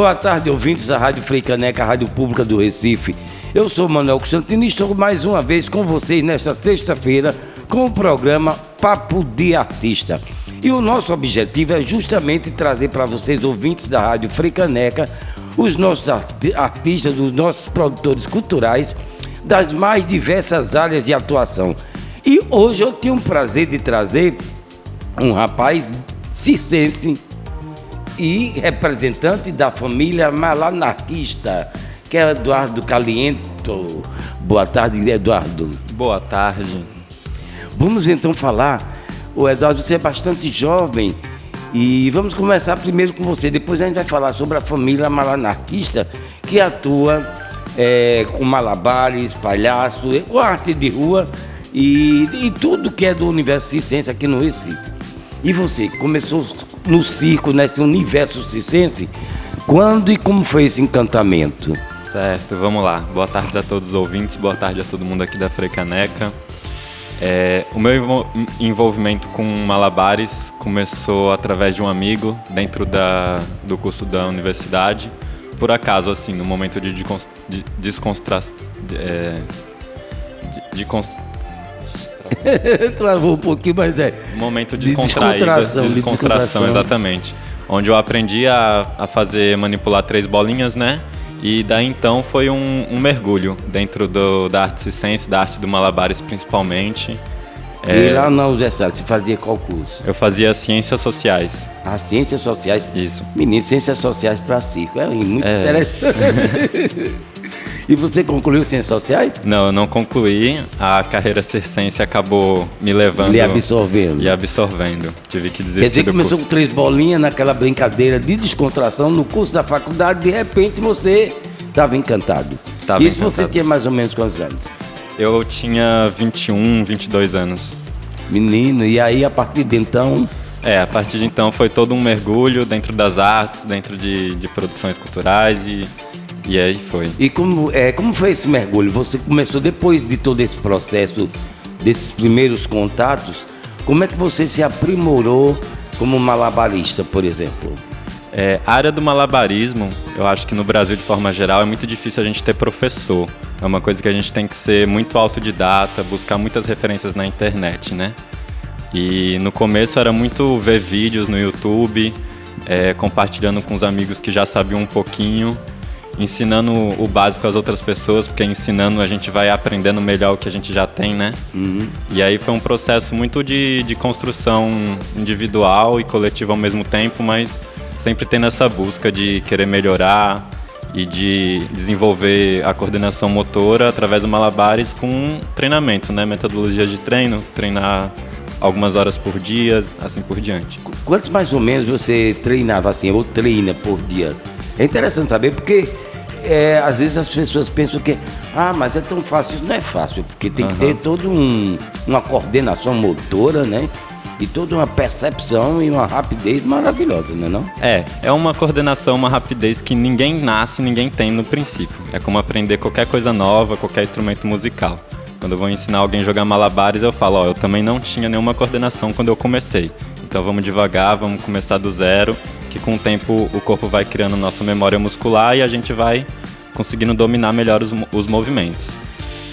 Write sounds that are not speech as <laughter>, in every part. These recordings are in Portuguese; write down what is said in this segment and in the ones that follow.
Boa tarde, ouvintes da Rádio Freicaneca, Rádio Pública do Recife. Eu sou Manuel Constantino e estou mais uma vez com vocês nesta sexta-feira com o programa Papo de Artista. E o nosso objetivo é justamente trazer para vocês, ouvintes da Rádio Freicaneca, os nossos artistas, os nossos produtores culturais das mais diversas áreas de atuação. E hoje eu tenho o prazer de trazer um rapaz circense e representante da família malanarquista, que é Eduardo Caliento. Boa tarde, Eduardo. Boa tarde. Vamos então falar. O Eduardo, você é bastante jovem e vamos começar primeiro com você. Depois a gente vai falar sobre a família malanarquista que atua é, com malabares, palhaço, com arte de rua e, e tudo que é do universo circense aqui no Recife. E você, começou no circo, nesse universo circense, quando e como foi esse encantamento? Certo, vamos lá. Boa tarde a todos os ouvintes, boa tarde a todo mundo aqui da Frecaneca. É, o meu envolvimento com malabares começou através de um amigo dentro da, do curso da universidade. Por acaso, assim, no momento de, de, de descontração. De, é, de, de const... <laughs> Travou um pouquinho, mas é. Momento descontraído. De descontração, de descontração, exatamente. Onde eu aprendi a, a fazer manipular três bolinhas, né? E daí então foi um, um mergulho dentro do, da arte circense, da arte do malabares principalmente. E é, lá na universidade, você fazia qual curso? Eu fazia Ciências Sociais. Ah, Ciências Sociais? Isso. Menino, Ciências Sociais para circo, é muito é. interessante. <laughs> e você concluiu Ciências Sociais? Não, eu não concluí. A carreira circense acabou me levando... E absorvendo. E absorvendo. Tive que desistir Quer dizer, começou curso. com três bolinhas naquela brincadeira de descontração no curso da faculdade, de repente você estava encantado. Tava Isso encantado. você tinha mais ou menos quantos anos? Eu tinha 21, 22 anos. Menino, e aí a partir de então. É, a partir de então foi todo um mergulho dentro das artes, dentro de, de produções culturais e, e aí foi. E como, é, como foi esse mergulho? Você começou depois de todo esse processo, desses primeiros contatos, como é que você se aprimorou como malabarista, por exemplo? É, a área do malabarismo, eu acho que no Brasil, de forma geral, é muito difícil a gente ter professor. É uma coisa que a gente tem que ser muito autodidata, buscar muitas referências na internet, né? E no começo era muito ver vídeos no YouTube, é, compartilhando com os amigos que já sabiam um pouquinho, ensinando o básico às outras pessoas, porque ensinando a gente vai aprendendo melhor o que a gente já tem, né? Uhum. E aí foi um processo muito de, de construção individual e coletiva ao mesmo tempo, mas sempre tendo essa busca de querer melhorar e de desenvolver a coordenação motora através do malabares com treinamento, né? Metodologia de treino, treinar algumas horas por dia, assim por diante. Quantos mais ou menos você treinava assim, ou treina por dia? É interessante saber porque é, às vezes as pessoas pensam que, ah, mas é tão fácil. Isso não é fácil, porque tem que ter toda um, uma coordenação motora, né? E toda uma percepção e uma rapidez maravilhosa, não é não? É, é uma coordenação, uma rapidez que ninguém nasce, ninguém tem no princípio. É como aprender qualquer coisa nova, qualquer instrumento musical. Quando eu vou ensinar alguém a jogar malabares, eu falo, ó, eu também não tinha nenhuma coordenação quando eu comecei. Então vamos devagar, vamos começar do zero, que com o tempo o corpo vai criando nossa memória muscular e a gente vai conseguindo dominar melhor os, os movimentos.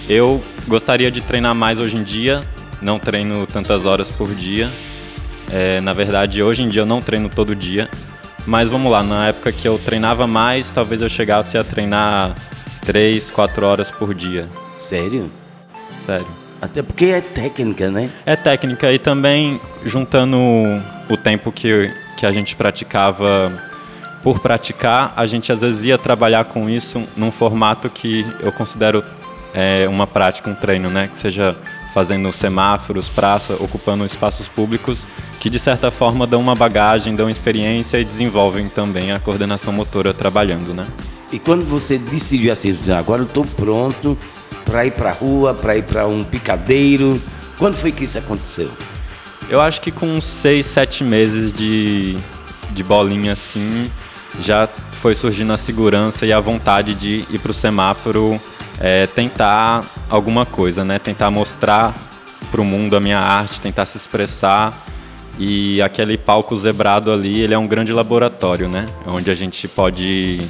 Eu gostaria de treinar mais hoje em dia, não treino tantas horas por dia. É, na verdade, hoje em dia eu não treino todo dia. Mas vamos lá, na época que eu treinava mais, talvez eu chegasse a treinar 3, 4 horas por dia. Sério? Sério. Até porque é técnica, né? É técnica e também juntando o tempo que, que a gente praticava por praticar, a gente às vezes ia trabalhar com isso num formato que eu considero é, uma prática, um treino, né? Que seja fazendo semáforos, praça, ocupando espaços públicos, que de certa forma dão uma bagagem, dão experiência e desenvolvem também a coordenação motora trabalhando, né? E quando você decidiu assim, agora eu estou pronto para ir para a rua, para ir para um picadeiro, quando foi que isso aconteceu? Eu acho que com seis, sete meses de, de bolinha assim, já foi surgindo a segurança e a vontade de ir para o semáforo é, tentar alguma coisa, né? Tentar mostrar para o mundo a minha arte, tentar se expressar E aquele palco zebrado ali, ele é um grande laboratório, né? Onde a gente pode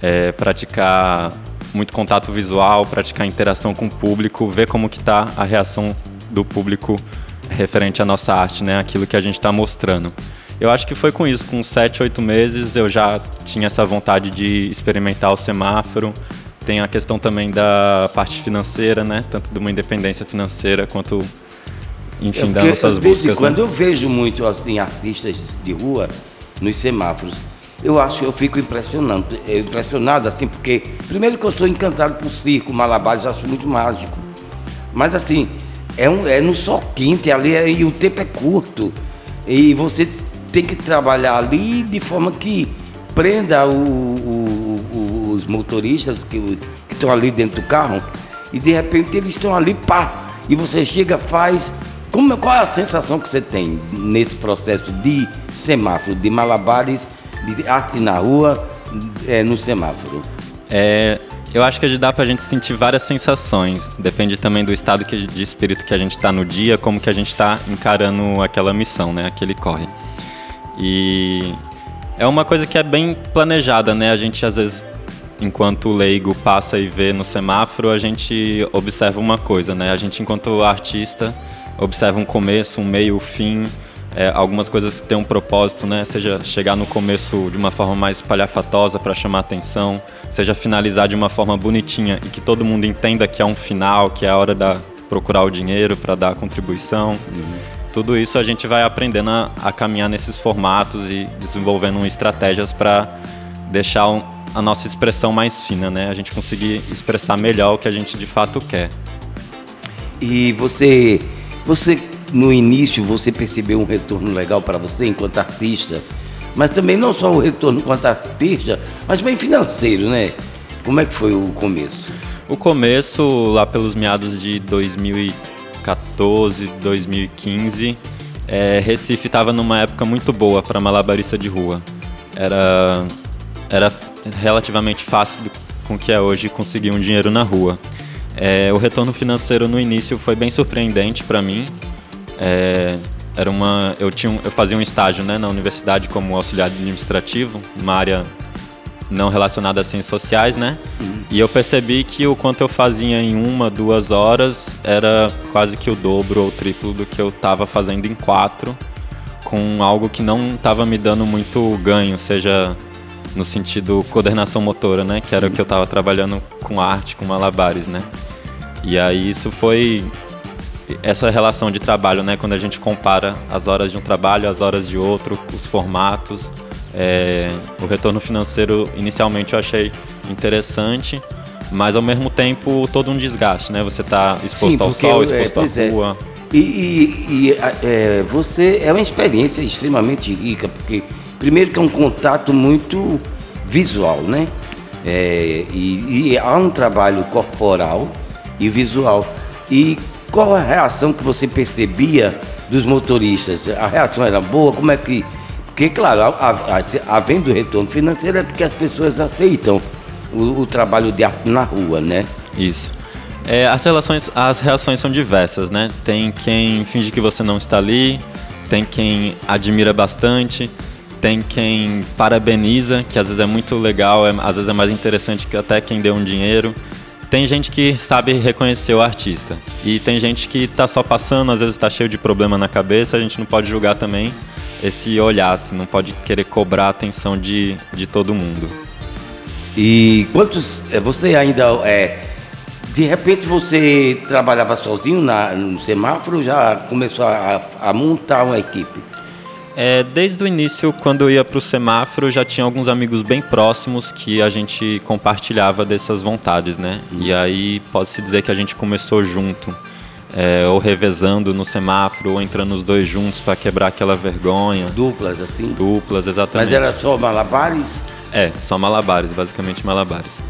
é, praticar muito contato visual, praticar interação com o público, ver como que está a reação do público referente à nossa arte, né? Aquilo que a gente está mostrando. Eu acho que foi com isso, com 7, 8 meses eu já tinha essa vontade de experimentar o semáforo. Tem a questão também da parte financeira, né? Tanto de uma independência financeira quanto enfim, é das nossas buscas. Quando né? eu vejo muito assim artistas de rua nos semáforos, eu acho, eu fico impressionado, é, impressionado assim, porque primeiro que eu sou encantado por circo, malabares, eu acho muito mágico. Mas assim, é, um, é no só quinte ali é, e o tempo é curto. E você tem que trabalhar ali de forma que prenda o, o, o, os motoristas que estão ali dentro do carro e de repente eles estão ali, pá, e você chega, faz, como, qual é a sensação que você tem nesse processo de semáforo, de malabares, de arte na rua, é, no semáforo? É, eu acho que dá pra gente sentir várias sensações. Depende também do estado que, de espírito que a gente está no dia, como que a gente está encarando aquela missão, né? Aquele corre. E é uma coisa que é bem planejada, né? A gente às vezes, enquanto leigo passa e vê no semáforo, a gente observa uma coisa, né? A gente enquanto artista observa um começo, um meio, um fim, é, algumas coisas que têm um propósito, né? Seja chegar no começo de uma forma mais palhafatosa para chamar atenção, seja finalizar de uma forma bonitinha e que todo mundo entenda que é um final, que é a hora da procurar o dinheiro para dar a contribuição. Uhum. Tudo isso a gente vai aprendendo a, a, caminhar nesses formatos e desenvolvendo estratégias para deixar um, a nossa expressão mais fina, né? A gente conseguir expressar melhor o que a gente de fato quer. E você você, no início, você percebeu um retorno legal para você enquanto artista, mas também não só o retorno enquanto artista, mas bem financeiro, né? Como é que foi o começo? O começo, lá pelos meados de 2014, 2015, é, Recife estava numa época muito boa para malabarista de rua. Era, era relativamente fácil com que é hoje conseguir um dinheiro na rua. É, o retorno financeiro no início foi bem surpreendente para mim. É, era uma, eu, tinha, eu fazia um estágio né, na universidade como auxiliar administrativo, uma área não relacionada a ciências sociais, né? Uhum. E eu percebi que o quanto eu fazia em uma, duas horas era quase que o dobro ou o triplo do que eu estava fazendo em quatro, com algo que não estava me dando muito ganho, seja no sentido coordenação motora, né? Que era o que eu estava trabalhando com arte, com malabares, né? E aí isso foi essa relação de trabalho, né? Quando a gente compara as horas de um trabalho, as horas de outro, os formatos, é, o retorno financeiro inicialmente eu achei interessante, mas ao mesmo tempo todo um desgaste, né? Você está exposto Sim, ao sol, eu, exposto é, à rua. É. E, e, e é, você é uma experiência extremamente rica, porque Primeiro que é um contato muito visual, né? É, e, e, há um trabalho corporal e visual. E qual a reação que você percebia dos motoristas? A reação era boa? Como é que. Porque, claro, havendo retorno financeiro é porque as pessoas aceitam o, o trabalho de arte na rua, né? Isso. É, as, relações, as reações são diversas, né? Tem quem finge que você não está ali, tem quem admira bastante, tem quem parabeniza, que às vezes é muito legal, é, às vezes é mais interessante que até quem deu um dinheiro. Tem gente que sabe reconhecer o artista. E tem gente que está só passando, às vezes está cheio de problema na cabeça, a gente não pode julgar também esse olhar, assim, não pode querer cobrar a atenção de, de todo mundo. E quantos. É, você ainda. É, de repente você trabalhava sozinho na, no semáforo, já começou a, a montar uma equipe? É, desde o início, quando eu ia para o semáforo, já tinha alguns amigos bem próximos que a gente compartilhava dessas vontades, né? E aí pode-se dizer que a gente começou junto, é, ou revezando no semáforo, ou entrando os dois juntos para quebrar aquela vergonha. Duplas, assim? Duplas, exatamente. Mas era só malabares? É, só malabares, basicamente malabares.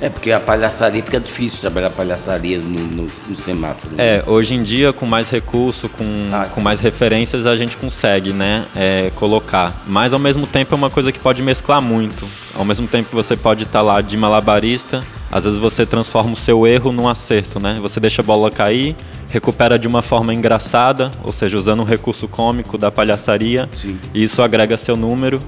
É, porque a palhaçaria fica difícil trabalhar palhaçaria no, no, no semáforo. Né? É, hoje em dia, com mais recurso, com, ah, com mais referências, a gente consegue, né, é, colocar. Mas, ao mesmo tempo, é uma coisa que pode mesclar muito. Ao mesmo tempo que você pode estar tá lá de malabarista, às vezes você transforma o seu erro num acerto, né? Você deixa a bola cair recupera de uma forma engraçada, ou seja, usando um recurso cômico da palhaçaria. Sim. E isso agrega seu número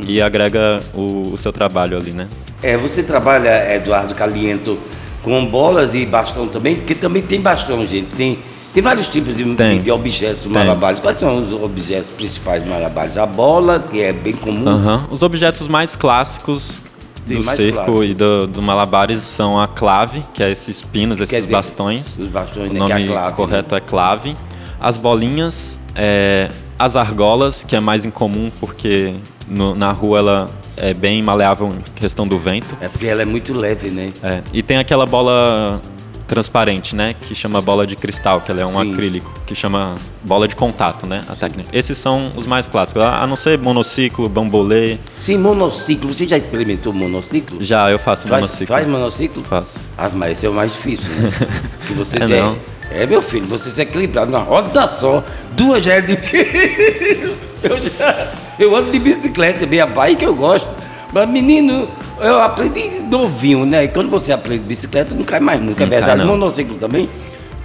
e agrega o, o seu trabalho ali, né? É, você trabalha, Eduardo Caliento, com bolas e bastão também? Porque também tem bastão, gente. Tem, tem vários tipos de, Tem. de objetos Tem. malabares. Quais são os objetos principais de malabares? A bola, que é bem comum. Aham. Os objetos mais clássicos Sim, do mais circo clássicos. e do, do malabares são a clave, que é esses pinos, esses dizer, bastões. os bastões, o né, nome que é clave, correto é clave. As bolinhas, é, as argolas, que é mais incomum porque no- na rua ela é bem maleável em questão do vento. É porque ela é muito leve, né? É, E tem aquela bola transparente, né? Que chama bola de cristal, que ela é um Sim. acrílico, que chama bola de contato, né? A técnica. Esses são os mais clássicos. A não ser monociclo, bambolê. Sim, monociclo. Você já experimentou monociclo? Já eu faço Faz, monociclo. faz monociclo? Faço. Ah, mas esse é o mais difícil, né? <laughs> que você É, é, é, meu filho, você se equilibrar numa roda só, duas já é de... <laughs> eu, já, eu ando de bicicleta, minha bike eu gosto. Mas, menino, eu aprendi novinho, né? E quando você aprende bicicleta, não cai mais nunca, é Não cai, verdade. não. Monociclo também?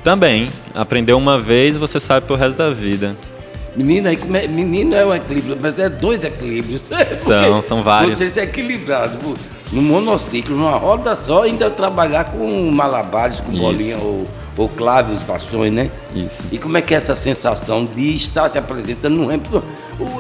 Também. Aprendeu uma vez, você sabe pro resto da vida. Menino, aí come- menino é um equilíbrio, mas é dois equilíbrios. <laughs> São, são vários. Você se equilibrado no monociclo, numa roda só, ainda trabalhar com malabares, com Isso. bolinha ou, ou clave, os bastões, né? Isso. E como é que é essa sensação de estar se apresentando no ramp?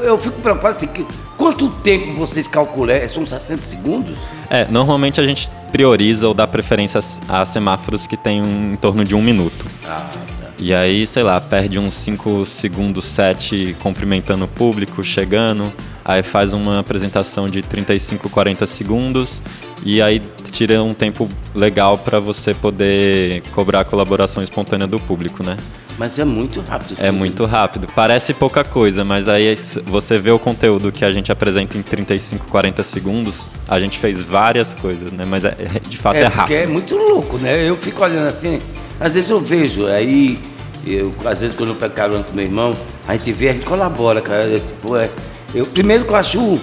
Eu- fico preocupado assim, que quanto tempo vocês calculam? É, São 60 segundos? É, normalmente a gente prioriza ou dá preferência a a semáforos que tem um, em torno de um minuto. Ah, tá. E aí, sei lá, perde uns 5 segundos, 7 cumprimentando o público, chegando. Aí faz uma apresentação de 35, 40 segundos. E aí tira um tempo legal para você poder cobrar a colaboração espontânea do público, né? Mas é muito rápido. É muito rápido. Parece pouca coisa, mas aí você vê o conteúdo que a gente apresenta em 35, 40 segundos, a gente fez várias coisas, né? Mas é- é- de fato é, É, rápido. porque é muito louco, né? Eu fico olhando assim, às vezes eu vejo, aí, eu, às vezes quando eu pego carona com meu irmão, a gente vê, a gente colabora, cara. Pô, é, eu, primeiro que eu acho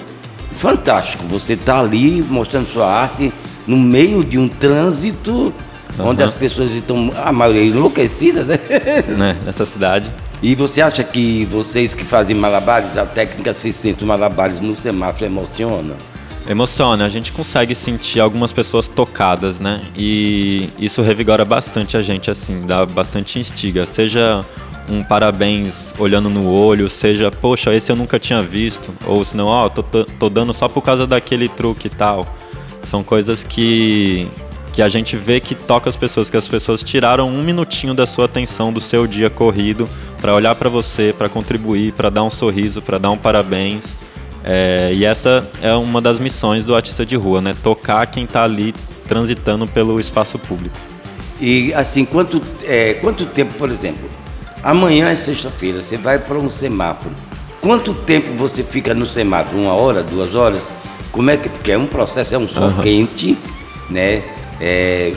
fantástico, você tá ali mostrando sua arte no meio de um trânsito onde Aham. as pessoas estão, a maioria enlouquecidas, né? <laughs> Né? Nessa cidade. E você acha que vocês que fazem malabares, a técnica 600 malabares no semáforo emociona? Emociona, a gente consegue sentir algumas pessoas tocadas, né? E isso revigora bastante a gente, assim, dá bastante instiga. Seja um parabéns olhando no olho, seja, poxa, esse eu nunca tinha visto, ou senão, ó, tô, tô, tô dando só por causa daquele truque e tal. São coisas que, que a gente vê que toca as pessoas, que as pessoas tiraram um minutinho da sua atenção do seu dia corrido para olhar para você, para contribuir, para dar um sorriso, para dar um parabéns. É, e essa é uma das missões do artista de rua, né? Tocar quem tá ali transitando pelo espaço público. E assim, quanto, é, quanto tempo, por exemplo, amanhã é sexta-feira, você vai para um semáforo. Quanto tempo você fica no semáforo? Uma hora, duas horas? Como é que. Porque é um processo, é um sol Aham. quente, né? É,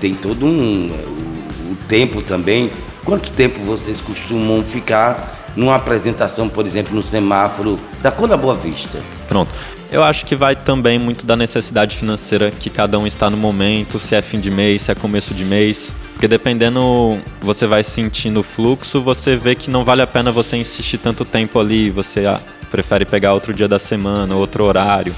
tem todo um. O, o tempo também. Quanto tempo vocês costumam ficar numa apresentação, por exemplo, no semáforo da Cor da Boa Vista? Pronto. Eu acho que vai também muito da necessidade financeira que cada um está no momento, se é fim de mês, se é começo de mês. Porque dependendo, você vai sentindo o fluxo, você vê que não vale a pena você insistir tanto tempo ali, você ah, prefere pegar outro dia da semana, outro horário.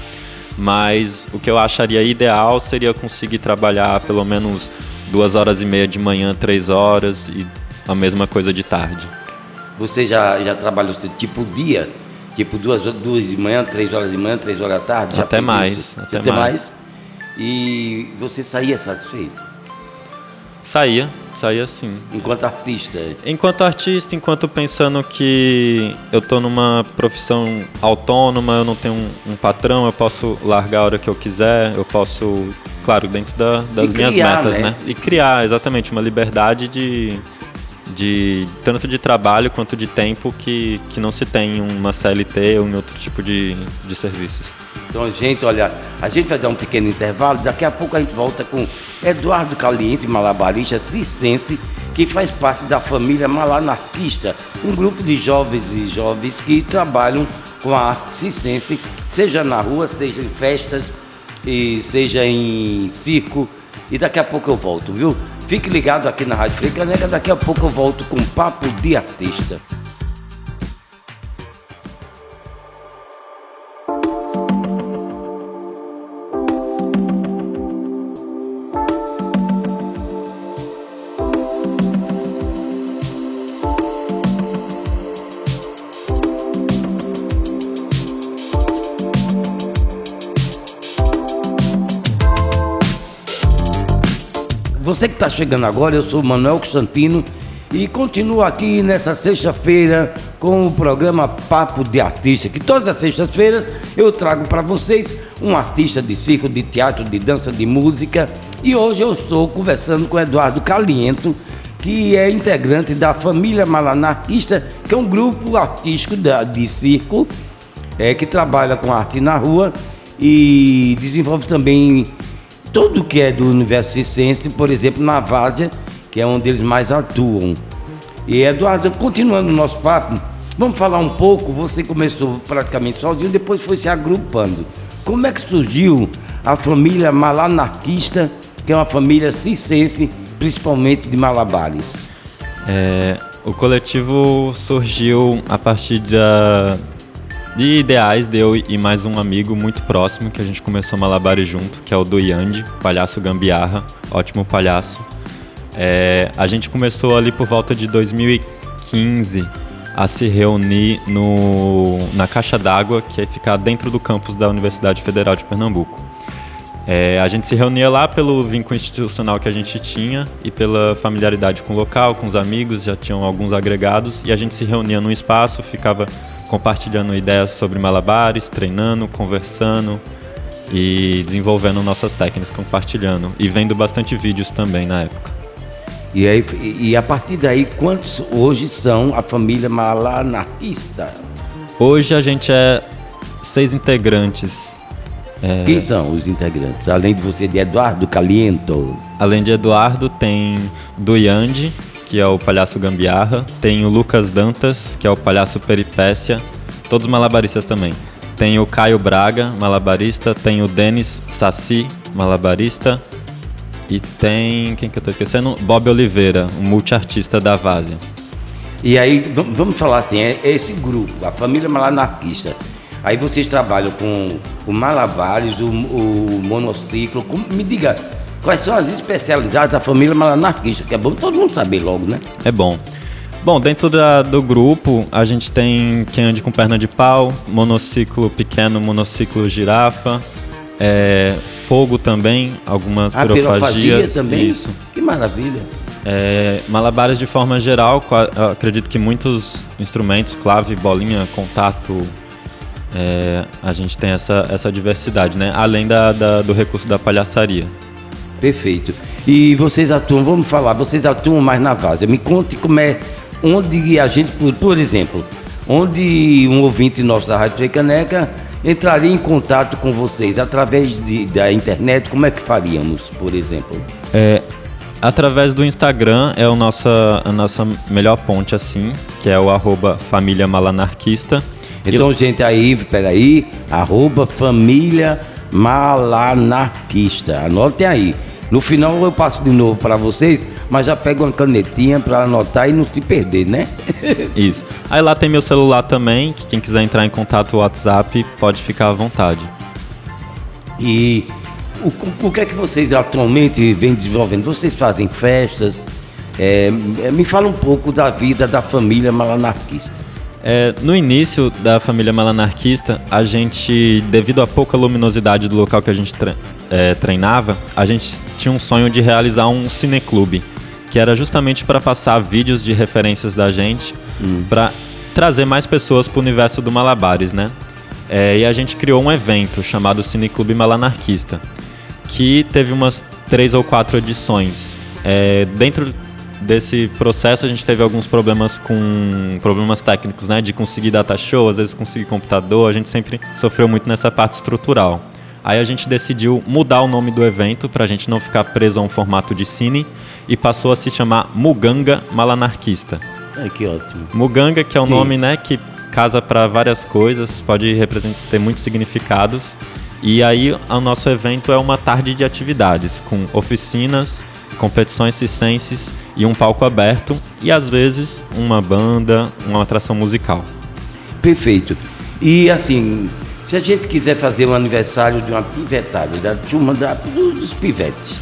Mas o que eu acharia ideal seria conseguir trabalhar pelo menos duas horas e meia de manhã, três horas e a mesma coisa de tarde. Você já, já trabalhou tipo dia? Tipo duas, duas de manhã, três horas de manhã, três horas da tarde? Até mais, isso? até mais. E você saía satisfeito? Saía, saía sim. Enquanto artista? Enquanto artista, enquanto pensando que eu tô numa profissão autônoma, eu não tenho um, um patrão, eu posso largar a hora que eu quiser, eu posso, claro, dentro da- das E minhas criar, metas, né? né? E criar, exatamente, uma liberdade de, de tanto de trabalho quanto de tempo que, que não se tem em uma CLT ou em outro tipo de, de serviços. Então, gente, olha, a gente vai dar um pequeno intervalo, daqui a pouco a gente volta com Eduardo Caliente, malabarista circense, que faz parte da família Malanarquista, um grupo de jovens e jovens que trabalham com a arte circense, seja na rua, seja em festas, e seja em circo. E daqui a pouco eu volto, viu? Fique ligado aqui na Rádio Frecaneca, daqui a pouco eu volto com Papo de Artista. Você que está chegando agora, eu sou Manuel Constantino e continuo aqui nessa sexta-feira com o programa Papo de Artista, que todas as sextas-feiras eu trago para vocês um artista de circo, de teatro, de dança, de música. E hoje eu estou conversando com Eduardo Caliento, que é integrante da família Malanarquista, que é um grupo artístico de circo é, que trabalha com arte na rua e desenvolve também tudo que é do universo circense, por exemplo, na Várzea, que é onde eles mais atuam. E Eduardo, continuando o nosso papo, vamos falar um pouco. Você começou praticamente sozinho, depois foi se agrupando. Como é que surgiu a família malanarquista, que é uma família circense, principalmente de Malabares? É, o coletivo surgiu a partir da, de ideais de eu e mais um amigo muito próximo que a gente começou malabares junto, que é o do Yandi, palhaço gambiarra, ótimo palhaço. É, a gente começou ali por volta de 2015 a se reunir no, na caixa d'água que é ficar dentro do campus da Universidade Federal de Pernambuco. É, a gente se reunia lá pelo vínculo institucional que a gente tinha e pela familiaridade com o local, com os amigos, já tinham alguns agregados, e a gente se reunia num espaço, ficava compartilhando ideias sobre malabares, treinando, conversando e desenvolvendo nossas técnicas, compartilhando e vendo bastante vídeos também na época. E, aí, e a partir daí, quantos hoje são a família malanarquista? Hoje a gente é seis integrantes. É... Quem são os integrantes? Além de você, de Eduardo Caliento. Além de Eduardo, tem Duyandi, que é o palhaço gambiarra. Tem o Lucas Dantas, que é o palhaço peripécia. Todos malabaristas também. Tem o Caio Braga, malabarista. Tem o Denis Saci, malabarista. E tem, quem que eu tô esquecendo? Bob Oliveira, um multiartista da Várzea. E aí, vamos falar assim, é esse grupo, a família malanarquista. Aí vocês trabalham com o malabares, o, o monociclo. me diga, Quais são as especialidades da família malanarquista? Que é bom todo mundo saber logo, né? É bom. Bom, dentro da, do grupo, a gente tem quem ande com perna de pau, monociclo pequeno, monociclo girafa, é, fogo também, algumas a pirofagias. também? Isso. Que maravilha. É, malabares de forma geral, acredito que muitos instrumentos, clave, bolinha, contato, é, a gente tem essa, essa diversidade, né? Além da, da, do recurso da palhaçaria. Perfeito. E vocês atuam, vamos falar, vocês atuam mais na Várzea. Me conte como é, onde a gente, por, por exemplo, onde um ouvinte nosso da Rádio Caneca entraria em contato com vocês através de, da internet, como é que faríamos, por exemplo? É, através do Instagram é o nossa, a nossa melhor ponte, assim, que é o arroba família malanarquista. Então, e... gente, aí, peraí, arroba família malanarquista. Anotem aí. No final eu passo de novo para vocês, mas já pego uma canetinha para anotar e não se perder, né? <laughs> Isso. Aí lá tem meu celular também, que quem quiser entrar em contato no WhatsApp pode ficar à vontade. E o, o que é que vocês atualmente vêm desenvolvendo? Vocês fazem festas? É, me fala um pouco da vida da família malanarquista. É, no início da família malanarquista, a gente, devido à pouca luminosidade do local que a gente tre é, treinava, a gente tinha um sonho de realizar um cineclube, que era justamente para passar vídeos de referências da gente, hum. para trazer mais pessoas para o universo do Malabares, né? É, e a gente criou um evento chamado Cineclube Malanarquista, que teve umas três ou quatro edições. É, dentro desse processo a gente teve alguns problemas com problemas técnicos, né, de conseguir data show, às vezes conseguir computador, a gente sempre sofreu muito nessa parte estrutural. Aí a gente decidiu mudar o nome do evento para a gente não ficar preso a um formato de cine e passou a se chamar Muganga Malanarquista. Ai, que ótimo. Muganga, que é um Sim. nome, né, que casa para várias coisas, pode representar ter muitos significados. E aí o nosso evento é uma tarde de atividades com oficinas, competições circenses e um palco aberto e às vezes uma banda, uma atração musical. Perfeito. E assim, se a gente quiser fazer um aniversário de uma pivetada, da turma da, dos pivetes,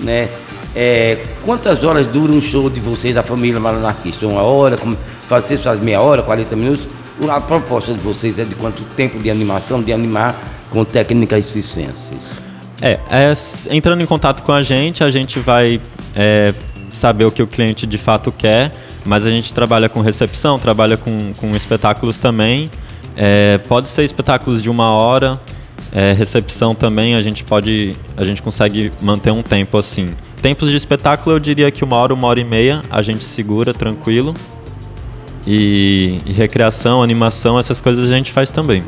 né? É, quantas horas dura um show de vocês, a família Malanarquista? Uma hora? Como, fazer suas meia hora, 40 minutos? A proposta de vocês é de quanto tempo de animação, de animar com técnicas circenses? É, é, entrando em contato com a gente, a gente vai é, saber o que o cliente de fato quer, mas a gente trabalha com recepção, trabalha com, com espetáculos também. É, pode ser espetáculos de uma hora, é, recepção também, a gente pode, a gente consegue manter um tempo assim. Tempos de espetáculo eu diria que uma hora, uma hora e meia, a gente segura tranquilo. E, e recreação, animação, essas coisas a gente faz também.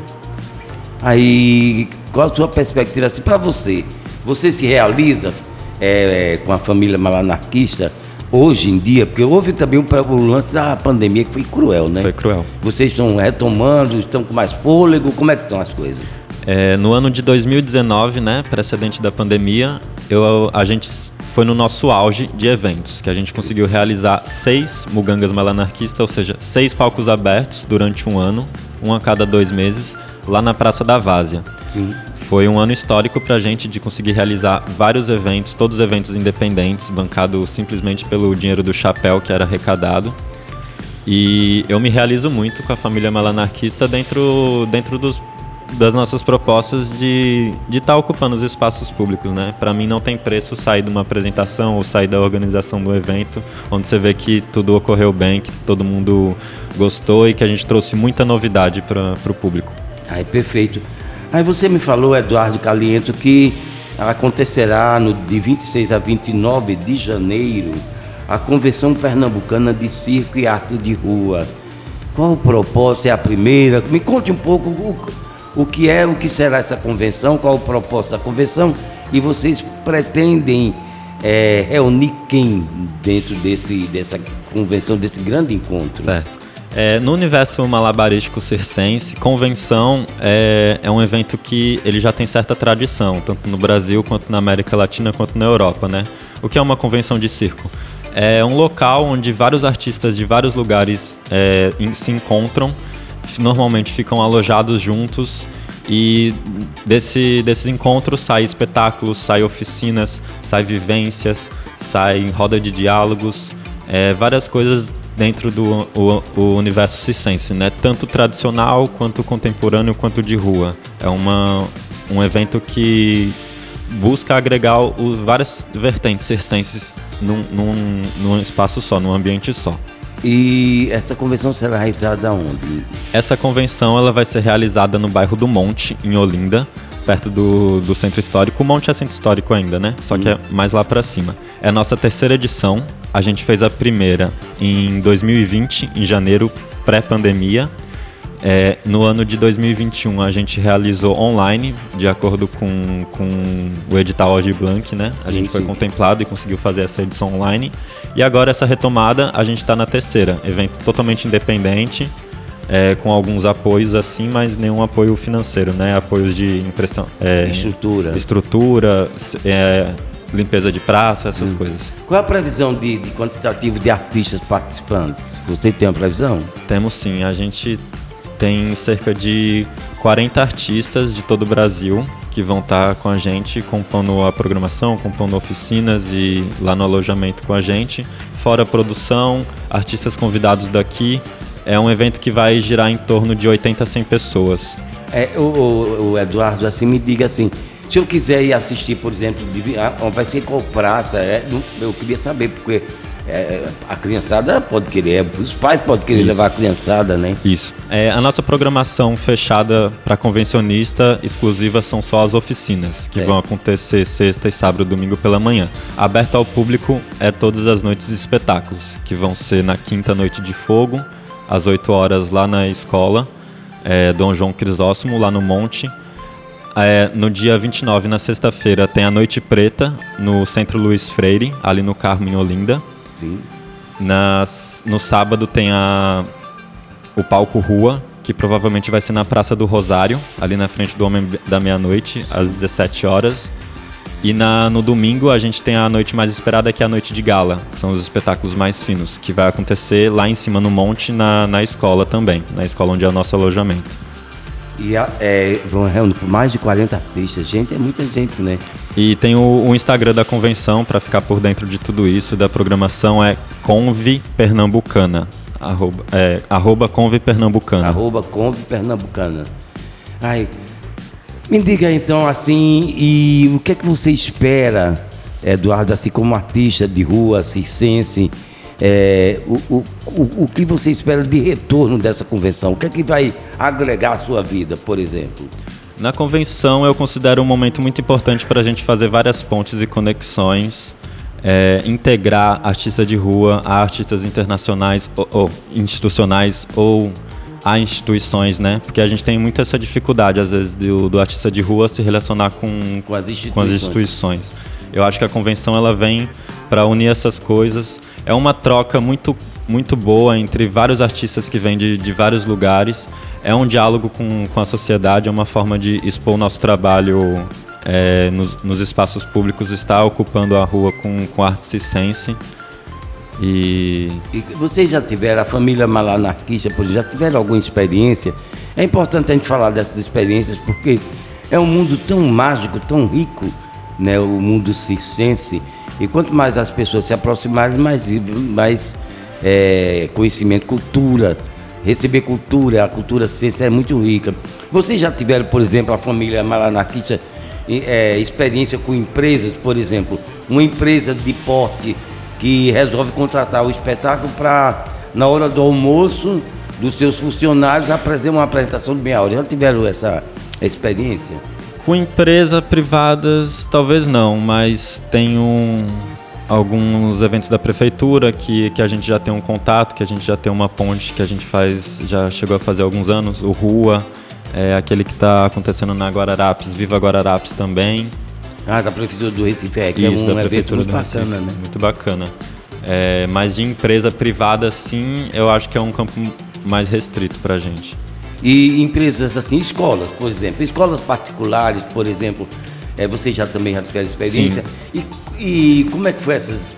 Aí, qual a sua perspectiva assim para você? Você se realiza é, é, com a família malanarquista hoje em dia? Porque houve também o, o, lance da pandemia que foi cruel, né? Foi cruel. Vocês estão retomando, estão com mais fôlego? Como é que estão as coisas? É, no ano de 2019, né, precedente da pandemia, eu, a gente foi no nosso auge de eventos, que a gente conseguiu realizar seis mugangas malanarquistas, ou seja, seis palcos abertos durante um ano, um a cada dois meses, lá na Praça da Várzea. Sim. Foi um ano histórico para a gente de conseguir realizar vários eventos, todos eventos independentes, bancados simplesmente pelo dinheiro do chapéu que era arrecadado. E eu me realizo muito com a família malanarquista dentro, dentro dos, das nossas propostas de estar de tá ocupando os espaços públicos, né? Para mim não tem preço sair de uma apresentação ou sair da organização do evento, onde você vê que tudo ocorreu bem, que todo mundo gostou e que a gente trouxe muita novidade para o público. Ai, perfeito. Aí você me falou, Eduardo Caliento, que acontecerá no, de 26 a 29 de janeiro a Convenção Pernambucana de Circo e Arte de Rua. Qual o propósito? É a primeira? Me conte um pouco o, o que é, o que será essa convenção, qual o propósito da convenção e vocês pretendem é, reunir quem dentro desse, dessa convenção, desse grande encontro? Certo. É, no universo malabarístico circense, convenção é, é, um evento que ele já tem certa tradição, tanto no Brasil quanto na América Latina quanto na Europa, né? O que é uma convenção de circo? É um local onde vários artistas de vários lugares é, se encontram, normalmente ficam alojados juntos e desse, desses encontros saem espetáculos, saem oficinas, saem vivências, saem roda de diálogos, é, várias coisas dentro do o, o universo circense, né? Tanto tradicional quanto contemporâneo quanto de rua. É uma, um evento que busca agregar os, várias vertentes circenses num, num, num espaço só, num ambiente só. E essa convenção será realizada onde? Essa convenção ela vai ser realizada no bairro do Monte, em Olinda, perto do, do centro histórico. O Monte é centro histórico ainda, né? Só que é mais lá para cima. É a nossa terceira edição. A gente fez a primeira em 2020, em janeiro, pré-pandemia. É, no ano de 2021 a gente realizou online, de acordo com, com o edital Audi Blanc, né? A sim, gente foi sim. contemplado e conseguiu fazer essa edição online. E agora essa retomada, a gente está na terceira, evento totalmente independente, é, com alguns apoios assim, mas nenhum apoio financeiro, né? Apoios de impressão, é, estrutura, estrutura, é, limpeza de praça, essas hum. coisas. Qual é a previsão de, de, quantitativo de artistas participantes? Você tem uma previsão? Temos sim. A gente tem cerca de 40 artistas de todo o Brasil que vão estar com a gente, compondo a programação, compondo oficinas e lá no alojamento com a gente. Fora a produção, artistas convidados daqui. É um evento que vai girar em torno de 80 a 100 pessoas. É, o, o, Eduardo, assim, me diga assim, se eu quiser ir assistir, por exemplo, ah, vai ser qual praça? É, eu queria saber, porque é, a criançada pode querer, os pais podem querer Isso. levar a criançada, né? Isso. É, a nossa programação fechada para convencionista exclusiva são só as oficinas, que é. vão acontecer sexta e sábado e domingo pela manhã. Aberta ao público é todas as noites de espetáculos, que vão ser na quinta noite de fogo, às 8 horas lá na escola, é, Dom João Crisóstomo, lá no Monte é, no dia 29, na sexta-feira, tem a Noite Preta, no Centro Luiz Freire, ali no Carmo, em Olinda. Sim. Nas, no sábado tem a, o Palco Rua, que provavelmente vai ser na Praça do Rosário, ali na frente do Homem da Meia-Noite, às 17 horas. E na, no domingo a gente tem a noite mais esperada, que é a noite de gala, que são os espetáculos mais finos, que vai acontecer lá em cima no monte, na, na escola também, na escola onde é o nosso alojamento. E é, vão reunir por mais de 40 artistas. Gente, é muita gente, né? E tem o, o Instagram da convenção para ficar por dentro de tudo isso. Da programação é Conve Pernambucana. Arroba, é, arroba Conve Pernambucana. Arroba Conve Pernambucana. Ai, me diga então assim, e o que é que você espera, Eduardo, assim como artista de rua, circense, é, o, o, o, que você espera de retorno dessa convenção? O que é que vai agregar à sua vida, por exemplo? Na convenção eu considero um momento muito importante para a gente fazer várias pontes e conexões, é, integrar artistas de rua a artistas internacionais ou, ou institucionais ou a instituições, né? Porque a gente tem muito essa dificuldade, às vezes, do, do artista de rua se relacionar com, com, as, instituições. com as instituições. Eu acho que a convenção ela vem para unir essas coisas. É uma troca muito, muito boa entre vários artistas que vêm de, de vários lugares. É um diálogo com, com a sociedade, é uma forma de expor o nosso trabalho é, nos, nos, espaços públicos, estar ocupando a rua com, com arte circense. E... e vocês já tiveram, a família malanarquista, já tiveram alguma experiência? É importante a gente falar dessas experiências porque é um mundo tão mágico, tão rico, né, o mundo circense. E quanto mais as pessoas se aproximarem, mais, mais é, conhecimento, cultura, receber cultura, a cultura circense é muito rica. Vocês já tiveram, por exemplo, a família malanarquista, é, experiência com empresas, por exemplo, uma empresa de porte que resolve contratar o espetáculo para, na hora do almoço, dos seus funcionários, fazer uma apresentação de meia hora. Já tiveram essa experiência? Com empresas privadas, talvez não, mas tem um, alguns eventos da prefeitura que, que a gente já tem um contato, que a gente já tem uma ponte que a gente faz, já chegou a fazer há alguns anos, o Rua, é aquele que está acontecendo na Guararapes, Viva Guararapes também. Ah, da Prefeitura do Recife, é, que Isso, é um evento muito bacana, né? Muito bacana. É, mas de empresa privada, sim, eu acho que é um campo mais restrito para a gente. E empresas assim, escolas, por exemplo, escolas particulares, por exemplo, é, você já também já teve experiência. E, e, como é que foi essas,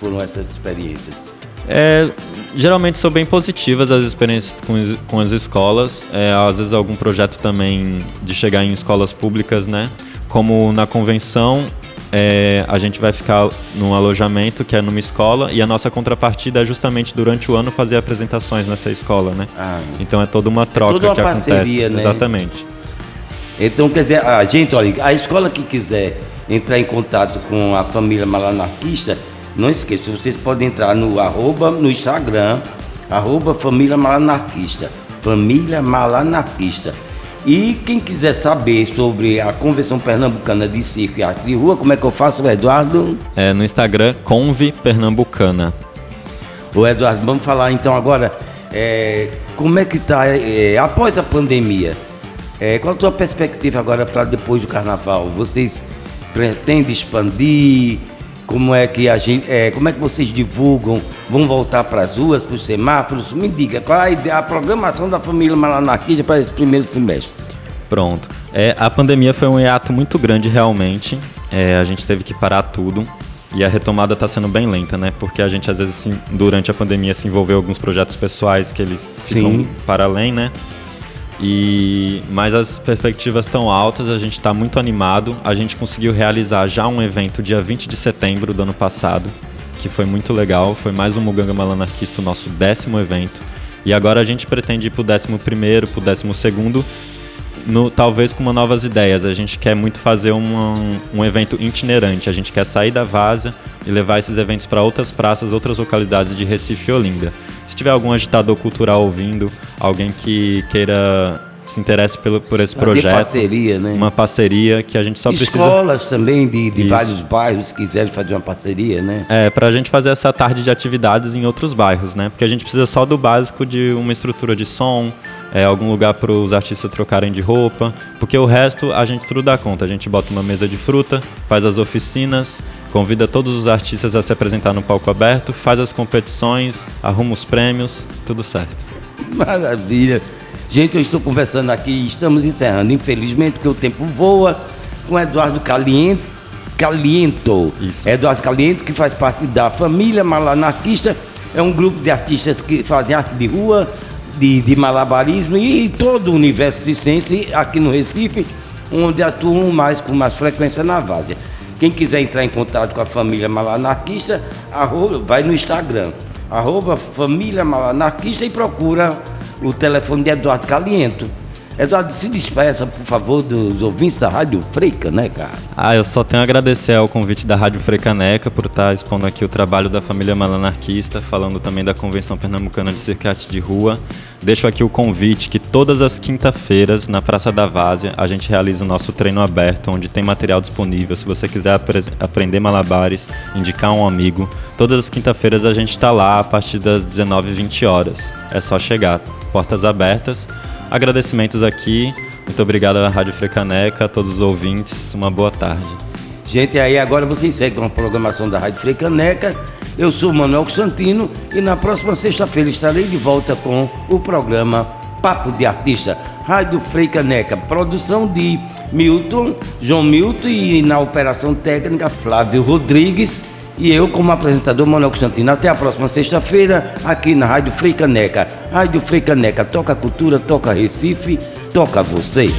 foram essas experiências? É, geralmente são bem positivas as experiências com, com as escolas. É, às vezes algum projeto também de chegar em escolas públicas, né? como na convenção é, a gente vai ficar num alojamento que é numa escola e a nossa contrapartida é justamente durante o ano fazer apresentações nessa escola, né? Ah, então é toda uma troca é toda uma que parceria, acontece. Né? Exatamente. Então quer dizer, a gente, olha, a escola que quiser entrar em contato com a família malanarquista, não esqueça, vocês podem entrar no arroba, no Instagram, arroba família malanarquista. Família malanarquista. E quem quiser saber sobre a Convenção Pernambucana de Circo e Arte de Rua, como é que eu faço, Eduardo? É no Instagram, Conve Pernambucana. O Eduardo, vamos falar então agora, é, como é que está é, após a pandemia? É, qual a sua perspectiva agora para depois do carnaval? Vocês pretendem expandir? Como é que a gente, é, como é que vocês divulgam? Vão voltar para as ruas, para os semáforos? Me diga, qual é a, ideia, a programação da família Malanarquista para esse primeiro semestre? Pronto. É, a pandemia foi um hiato muito grande realmente. É, a gente teve que parar tudo. E a retomada está sendo bem lenta, né? Porque a gente, às vezes, assim, durante a pandemia, se envolveu em alguns projetos pessoais que eles ficam Sim. para além, né? E mas as perspectivas estão altas, a gente está muito animado. A gente conseguiu realizar já um evento dia 20 de setembro do ano passado, que foi muito legal. Foi mais um Muganga Malanarquista, o nosso décimo evento. E agora a gente pretende ir para o décimo primeiro, para o décimo segundo, no, talvez com uma novas ideias. A gente quer muito fazer uma, um evento itinerante. A gente quer sair da Vaza e levar esses eventos para outras praças, outras localidades de Recife e Olinda. Se tiver algum agitador cultural ouvindo, alguém que queira se interesse pelo, por esse Fazer projeto. parceria, né? Uma parceria que a gente só Escolas precisa... Escolas também de, de vários bairros quiserem fazer uma parceria, né? É, para a gente fazer essa tarde de atividades em outros bairros, né? Porque a gente precisa só do básico de uma estrutura de som, é, algum lugar para os artistas trocarem de roupa, porque o resto a gente tudo dá conta. A gente bota uma mesa de fruta, faz as oficinas, convida todos os artistas a se apresentar no palco aberto, faz as competições, arruma os prêmios, tudo certo. Maravilha. Gente, eu estou conversando aqui, estamos encerrando, infelizmente, porque o tempo voa, com Eduardo Caliento. Caliento. Isso. Eduardo Caliento, que faz parte da família Malanarquista, é um grupo de artistas que fazem arte de rua, de, de malabarismo e todo o universo circense aqui no Recife, onde atuam mais com mais frequência na Várzea. Quem quiser entrar em contato com a família Malanarquista, arroba, vai no Instagram, arroba família Malanarquista e procura o telefone de Eduardo Caliento. Eduardo, se despeça, por favor, dos ouvintes da Rádio Freica, né, cara? Ah, eu só tenho a agradecer ao convite da Rádio Frecaneca por estar expondo aqui o trabalho da família Malanarquista, falando também da Convenção Pernambucana de Circuite de Rua. Deixo aqui o convite que todas as quinta-feiras, na Praça da Várzea, a gente realiza o nosso treino aberto, onde tem material disponível. Se você quiser apre aprender malabares, indicar um amigo, todas as quinta-feiras a gente está lá a partir das 19h20 horas. É só chegar. Portas abertas. Agradecimentos aqui. Muito obrigado à Rádio Frecaneca, a todos os ouvintes. Uma boa tarde. Gente, aí agora vocês seguem a programação da Rádio Frecaneca. Eu sou Manuel Santino e na próxima sexta-feira estarei de volta com o programa Papo de Artista. Rádio Freicaneca, produção de Milton, João Milton e na operação técnica Flávio Rodrigues e eu como apresentador Manuel Constantino. Até a próxima sexta-feira aqui na Rádio Freicaneca. Rádio Freicaneca, toca cultura, toca Recife, toca você.